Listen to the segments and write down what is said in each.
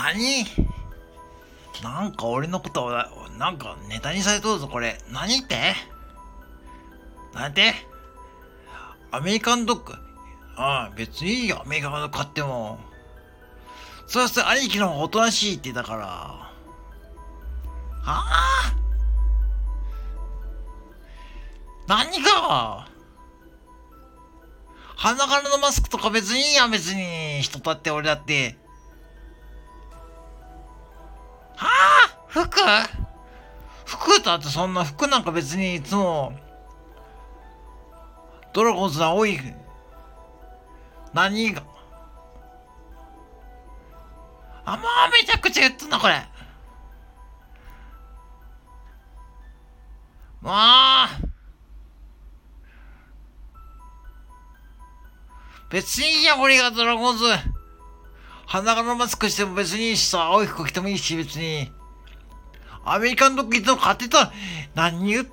何？なんか俺のことを、なんかネタにされとるぞ、これ。何って？なんて？アメリカンドッグああ、別にいいよ、アメリカンドッグ買っても。そうして兄貴の方がおとなしいって言ったから。はあ？何が？鼻からのマスクとか別にいいや、別に。人だって俺だって。服？服だってそんな服なんか別にいつも、ドラゴンズの多い、何が、あ、もうめちゃくちゃ言ってんな、これ。もう別にいいや、俺がドラゴンズ。鼻からマスクしても別にいいしさ、青い服着てもいいし、別に。アメリカンドッグいつも買ってた。何言う、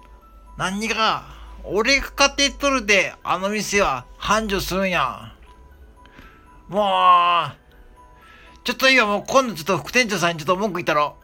何が、俺が買ってとるで、あの店は繁盛するんや。もう、ちょっと今、もう今度ちょっと副店長さんにちょっと文句言ったろ。